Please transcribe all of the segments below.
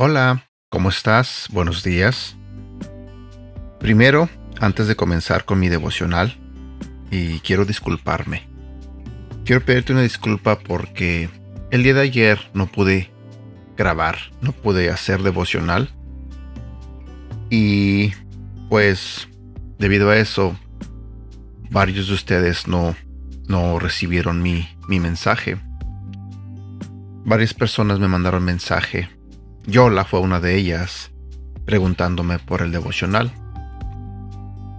Hola, ¿cómo estás? Buenos días. Primero, antes de comenzar con mi devocional, y quiero disculparme. Quiero pedirte una disculpa porque el día de ayer no pude grabar, no pude hacer devocional. Y pues debido a eso, varios de ustedes no, no recibieron mi, mi mensaje. Varias personas me mandaron mensaje. Yola fue una de ellas, preguntándome por el devocional.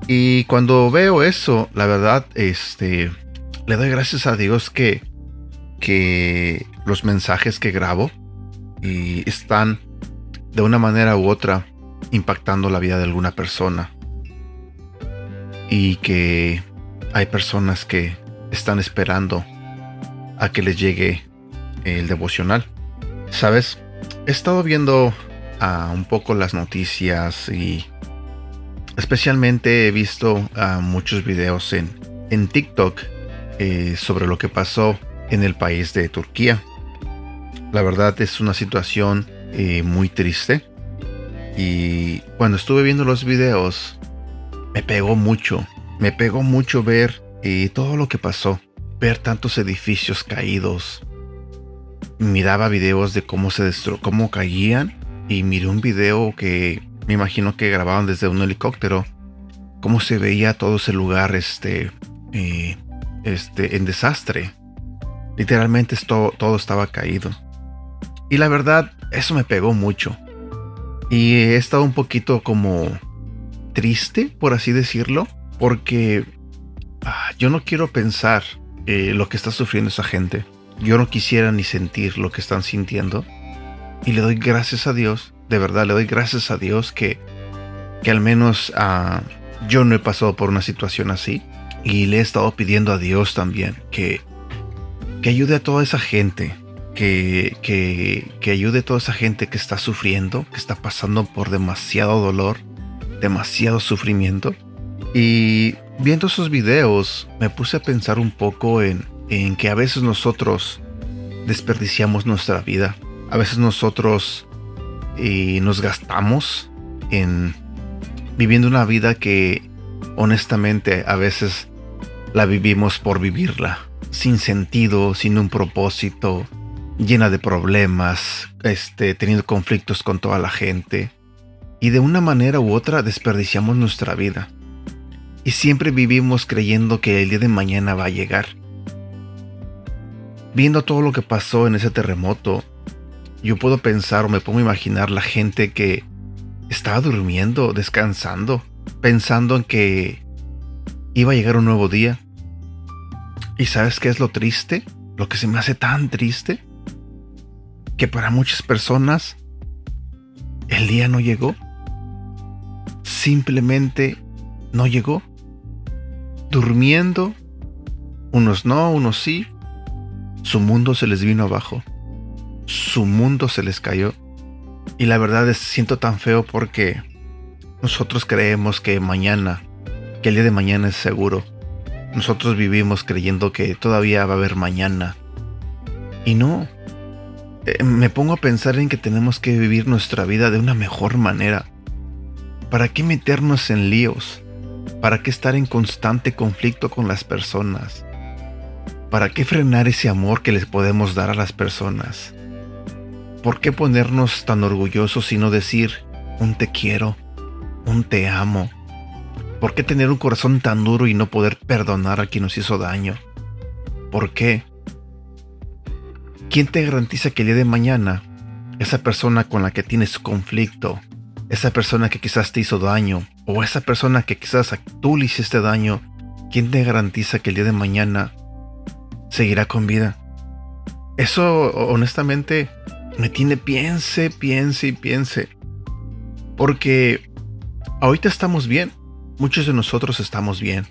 Y cuando veo eso, la verdad, este, le doy gracias a Dios que, que los mensajes que grabo y están de una manera u otra impactando la vida de alguna persona. Y que hay personas que están esperando a que les llegue el devocional. ¿Sabes? He estado viendo uh, un poco las noticias y especialmente he visto uh, muchos videos en, en TikTok eh, sobre lo que pasó en el país de Turquía. La verdad es una situación eh, muy triste y cuando estuve viendo los videos me pegó mucho, me pegó mucho ver eh, todo lo que pasó, ver tantos edificios caídos, miraba videos de cómo se destro cómo caían y miré un video que me imagino que grababan desde un helicóptero cómo se veía todo ese lugar este eh, este en desastre. Literalmente todo estaba caído. Y la verdad eso me pegó mucho. Y he estado un poquito como triste por así decirlo porque ah, yo no quiero pensar eh, lo que está sufriendo esa gente yo no quisiera ni sentir lo que están sintiendo. Y le doy gracias a Dios, de verdad le doy gracias a Dios que, que al menos uh, yo no he pasado por una situación así. Y le he estado pidiendo a Dios también que, que ayude a toda esa gente, que, que, que ayude a toda esa gente que está sufriendo, que está pasando por demasiado dolor, demasiado sufrimiento. Y viendo esos videos me puse a pensar un poco en, en que a veces nosotros desperdiciamos nuestra vida, a veces nosotros eh, nos gastamos en viviendo una vida que honestamente a veces la vivimos por vivirla, sin sentido, sin un propósito, llena de problemas, este, teniendo conflictos con toda la gente. Y de una manera u otra desperdiciamos nuestra vida. Y siempre vivimos creyendo que el día de mañana va a llegar viendo todo lo que pasó en ese terremoto, yo puedo pensar o me a imaginar la gente que estaba durmiendo, descansando, pensando en que iba a llegar un nuevo día. ¿Y sabes qué es lo triste? Lo que se me hace tan triste. Que para muchas personas el día no llegó. Simplemente no llegó. Durmiendo. Unos no, unos sí. Su mundo se les vino abajo. Su mundo se les cayó. Y la verdad es, siento tan feo porque nosotros creemos que mañana, que el día de mañana es seguro. Nosotros vivimos creyendo que todavía va a haber mañana. Y no. Eh, me pongo a pensar en que tenemos que vivir nuestra vida de una mejor manera. ¿Para qué meternos en líos? ¿Para qué estar en constante conflicto con las personas? ¿Para qué frenar ese amor que les podemos dar a las personas? ¿Por qué ponernos tan orgullosos y no decir un te quiero, un te amo? ¿Por qué tener un corazón tan duro y no poder perdonar a quien nos hizo daño? ¿Por qué? ¿Quién te garantiza que el día de mañana esa persona con la que tienes conflicto, esa persona que quizás te hizo daño, o esa persona que quizás tú le hiciste daño, ¿quién te garantiza que el día de mañana seguirá con vida. Eso honestamente me tiene piense, piense y piense. Porque ahorita estamos bien. Muchos de nosotros estamos bien.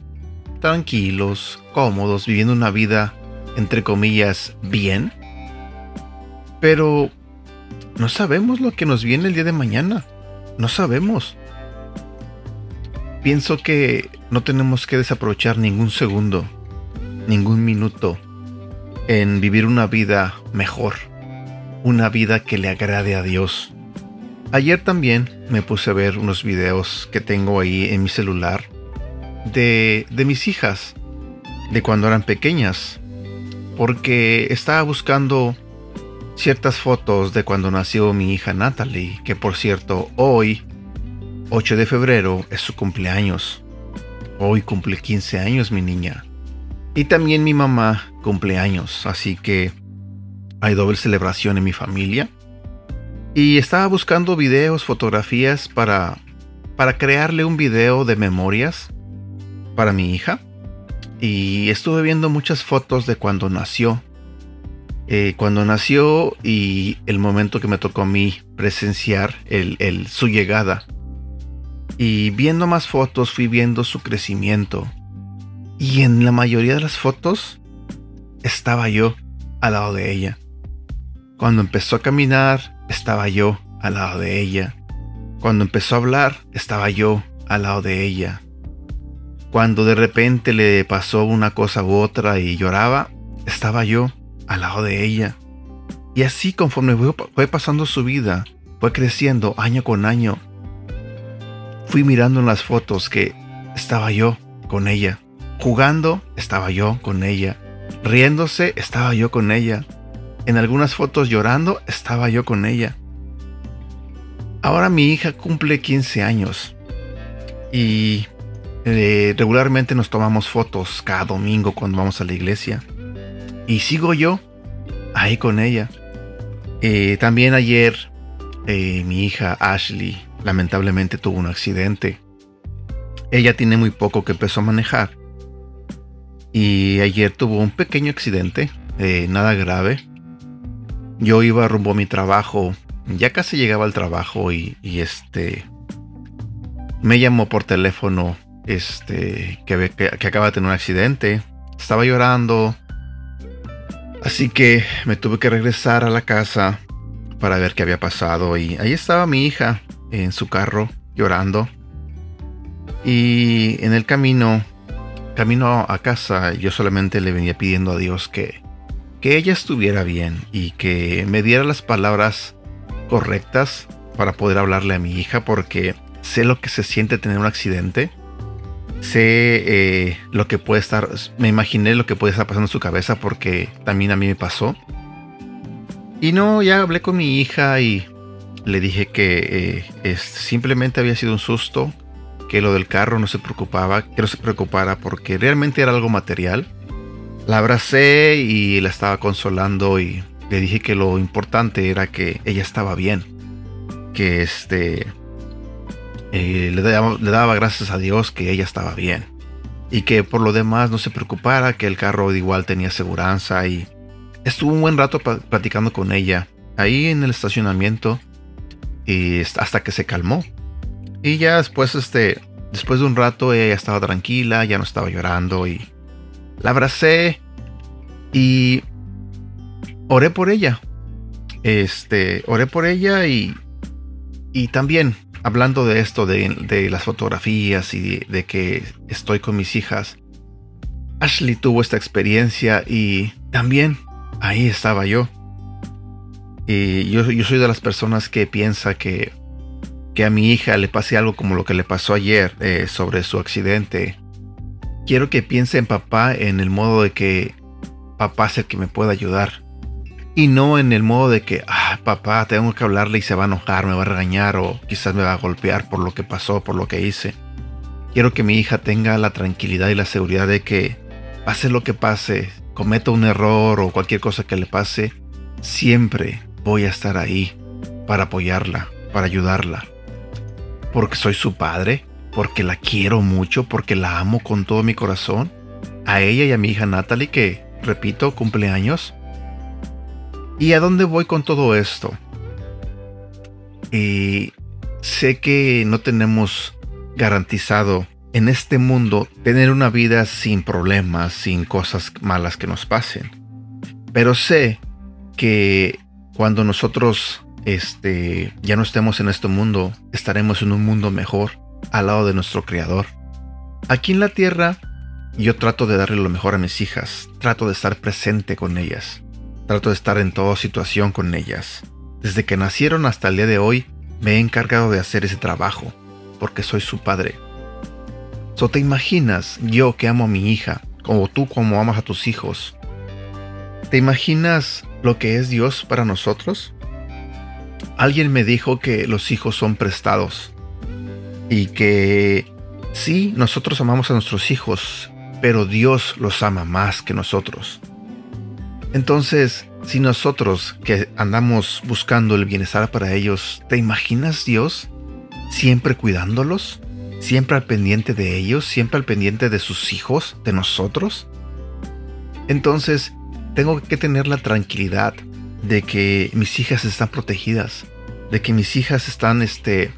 Tranquilos, cómodos, viviendo una vida, entre comillas, bien. Pero no sabemos lo que nos viene el día de mañana. No sabemos. Pienso que no tenemos que desaprovechar ningún segundo, ningún minuto en vivir una vida mejor, una vida que le agrade a Dios, Ayer también me puse a ver unos videos que tengo ahí en mi celular de, de mis hijas, de cuando eran pequeñas, porque estaba buscando ciertas fotos de cuando nació mi hija Natalie, que por cierto hoy, 8 de febrero, es su cumpleaños. Hoy cumple 15 años mi niña. Y también mi mamá cumple años, así que hay doble celebración en mi familia. Y estaba buscando videos, fotografías para, para crearle un video de memorias para mi hija. Y estuve viendo muchas fotos de cuando nació. Eh, cuando nació y el momento que me tocó a mí presenciar el, su llegada. Y viendo más fotos fui viendo su crecimiento. Y en la mayoría de las fotos estaba yo al lado de ella. Cuando empezó a caminar, estaba yo al lado de ella. Cuando empezó a hablar, estaba yo al lado de ella. Cuando de repente le pasó una cosa u otra y lloraba, estaba yo al lado de ella. Y así conforme fue pasando su vida, fue creciendo año con año. Fui mirando en las fotos que estaba yo con ella. Jugando, estaba yo con ella. Riéndose, estaba yo con ella. En algunas fotos llorando, estaba yo con ella. Ahora mi hija cumple 15 años. Y eh, regularmente nos tomamos fotos cada domingo cuando vamos a la iglesia. Y sigo yo ahí con ella. Eh, también ayer eh, mi hija Ashley lamentablemente tuvo un accidente. Ella tiene muy poco que empezó a manejar. Y ayer tuvo un pequeño accidente, nada grave. Yo iba rumbo a mi trabajo, ya casi llegaba al trabajo y, este me llamó por teléfono este, que, que, acaba de tener un accidente. Estaba llorando. Así que me tuve que regresar a la casa para ver qué había pasado. Y ahí estaba mi hija en su carro llorando. Y en el camino, camino a casa, yo solamente le venía pidiendo a Dios que, que ella estuviera bien y que me diera las palabras correctas para poder hablarle a mi hija porque sé lo que se siente tener un accidente sé eh, lo que puede estar, me imaginé lo que puede estar pasando en su cabeza porque también a mí me pasó. Y no, ya hablé con mi hija y le dije que eh, simplemente había sido un susto, que lo del carro no se preocupaba, que no se preocupara porque realmente era algo material. La abracé y la estaba consolando y le dije que lo importante era que ella estaba bien, que este eh, le, daba, gracias a Dios que ella estaba bien y que por lo demás no se preocupara, que el carro igual tenía seguridad y estuvo un buen rato platicando con ella ahí en el estacionamiento y hasta que se calmó. Y ya después, este, después de un rato ella estaba tranquila, ya no estaba llorando y la abracé y oré por ella. Este, oré por ella y, y también hablando de esto, de, las fotografías y de, que estoy con mis hijas, Ashley tuvo esta experiencia y también ahí estaba yo. Y yo, soy de las personas que piensa que, que a mi hija le pase algo como lo que le pasó ayer eh, sobre su accidente. Quiero que piense en papá en el modo de que papá es el que me pueda ayudar y no en el modo de que, ah, papá, tengo que hablarle y se va a enojar, me va a regañar o quizás me va a golpear por lo que pasó, por lo que hice. Quiero que mi hija tenga la tranquilidad y la seguridad de que pase lo que pase, cometa un error o cualquier cosa que le pase, siempre voy a estar ahí para apoyarla, para ayudarla. Porque soy su padre, porque la quiero mucho, porque la amo con todo mi corazón. A ella y a mi hija Natalie que, repito, cumpleaños ¿Y a dónde voy con todo esto? Y sé que no tenemos garantizado en este mundo tener una vida sin problemas, sin cosas malas que nos pasen. Pero sé que cuando nosotros este, ya no estemos en este mundo, estaremos en un mundo mejor al lado de nuestro Creador. Aquí en la tierra, yo trato de darle lo mejor a mis hijas, trato de estar presente con ellas. Trato de estar en toda situación con ellas. Desde que nacieron hasta el día de hoy, me he encargado de hacer ese trabajo, porque soy su padre. So te imaginas yo que amo a mi hija, como tú como amas a tus hijos. ¿Te imaginas lo que es Dios para nosotros? Alguien me dijo que los hijos son prestados y que sí, nosotros amamos a nuestros hijos, pero Dios los ama más que nosotros. Entonces, si nosotros que andamos buscando el bienestar para ellos, ¿te imaginas Dios siempre cuidándolos? ¿Siempre al pendiente de ellos? ¿Siempre al pendiente de sus hijos? ¿De nosotros? Entonces, tengo que tener la tranquilidad de que mis hijas están protegidas, de que mis hijas están este,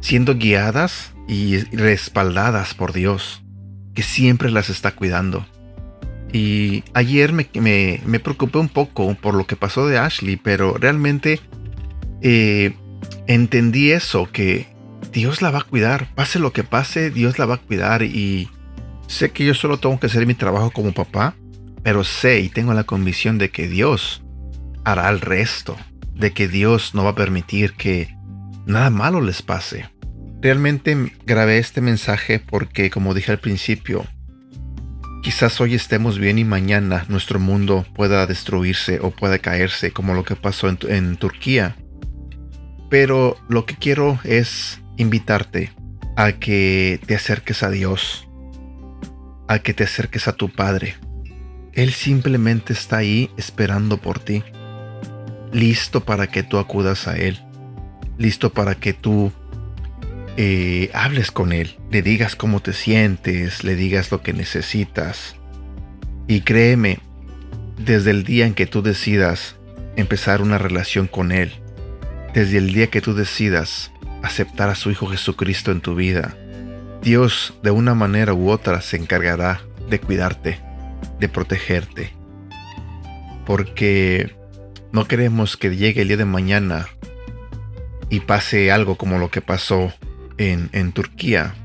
siendo guiadas y respaldadas por Dios, que siempre las está cuidando. Y ayer me, me, preocupé un poco por lo que pasó de Ashley, pero realmente eh, entendí eso, que Dios la va a cuidar. Pase lo que pase, Dios la va a cuidar. Y sé que yo solo tengo que hacer mi trabajo como papá, pero sé y tengo la convicción de que Dios hará el resto, de que Dios no va a permitir que nada malo les pase. Realmente grabé este mensaje porque, como dije al principio, Quizás hoy estemos bien y mañana nuestro mundo pueda destruirse o pueda caerse como lo que pasó en, Turquía. Pero lo que quiero es invitarte a que te acerques a Dios, a que te acerques a tu Padre. Él simplemente está ahí esperando por ti, listo para que tú acudas a Él, listo para que tú eh, hables con él, le digas cómo te sientes, le digas lo que necesitas. Y créeme, desde el día en que tú decidas empezar una relación con él, desde el día que tú decidas aceptar a su Hijo Jesucristo en tu vida, Dios de una manera u otra se encargará de cuidarte, de protegerte. Porque no queremos que llegue el día de mañana y pase algo como lo que pasó en, Turquía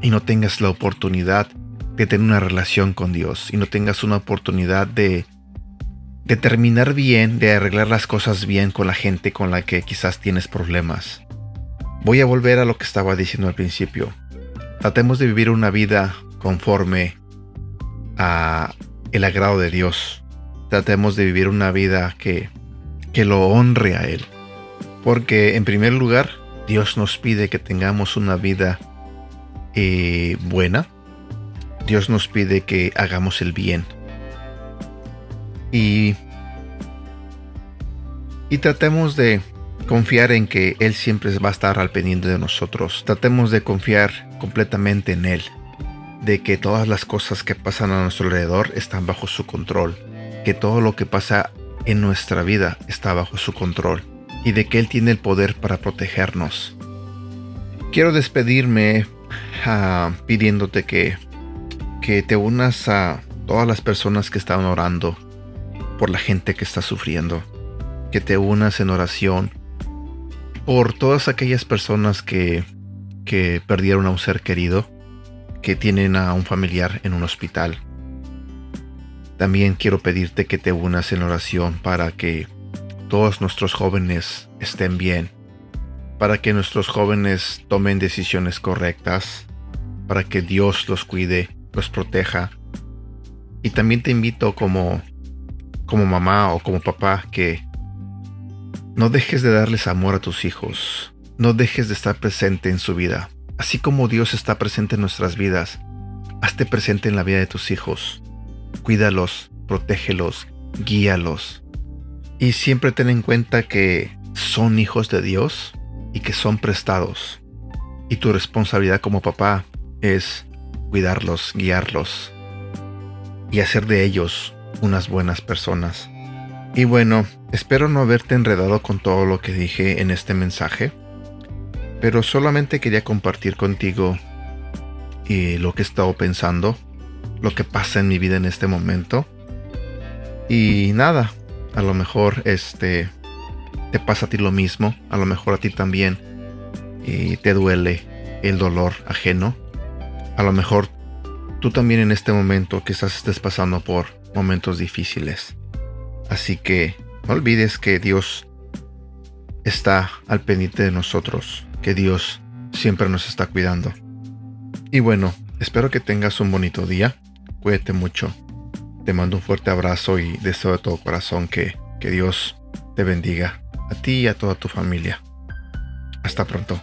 y no tengas la oportunidad de tener una relación con Dios y no tengas una oportunidad de, de terminar bien, de arreglar las cosas bien con la gente con la que quizás tienes problemas. Voy a volver a lo que estaba diciendo al principio. Tratemos de vivir una vida conforme a el agrado de Dios. Tratemos de vivir una vida que, que lo honre a Él. Porque en primer lugar, Dios nos pide que tengamos una vida eh, buena. Dios nos pide que hagamos el bien. Y, y tratemos de confiar en que Él siempre va a estar al pendiente de nosotros. Tratemos de confiar completamente en Él. De que todas las cosas que pasan a nuestro alrededor están bajo su control. Que todo lo que pasa en nuestra vida está bajo su control y de que Él tiene el poder para protegernos. Quiero despedirme ah, pidiéndote que, que te unas a todas las personas que están orando por la gente que está sufriendo. Que te unas en oración por todas aquellas personas que, que perdieron a un ser querido, que tienen a un familiar en un hospital. También quiero pedirte que te unas en oración para que todos nuestros jóvenes estén bien, para que nuestros jóvenes tomen decisiones correctas, para que Dios los cuide, los proteja. Y también te invito como, como mamá o como papá que no dejes de darles amor a tus hijos, no dejes de estar presente en su vida. Así como Dios está presente en nuestras vidas, hazte presente en la vida de tus hijos. Cuídalos, protégelos, guíalos. Y siempre ten en cuenta que son hijos de Dios y que son prestados. Y tu responsabilidad como papá es cuidarlos, guiarlos y hacer de ellos unas buenas personas. Y bueno, espero no haberte enredado con todo lo que dije en este mensaje, pero solamente quería compartir contigo y lo que he estado pensando, lo que pasa en mi vida en este momento. Y nada, a lo mejor este te pasa a ti lo mismo, a lo mejor a ti también y te duele el dolor ajeno. A lo mejor tú también en este momento quizás estés pasando por momentos difíciles. Así que no olvides que Dios está al pendiente de nosotros, que Dios siempre nos está cuidando. Y bueno, espero que tengas un bonito día. Cuídate mucho. Te mando un fuerte abrazo y deseo de todo corazón que, que Dios te bendiga a ti y a toda tu familia. Hasta pronto.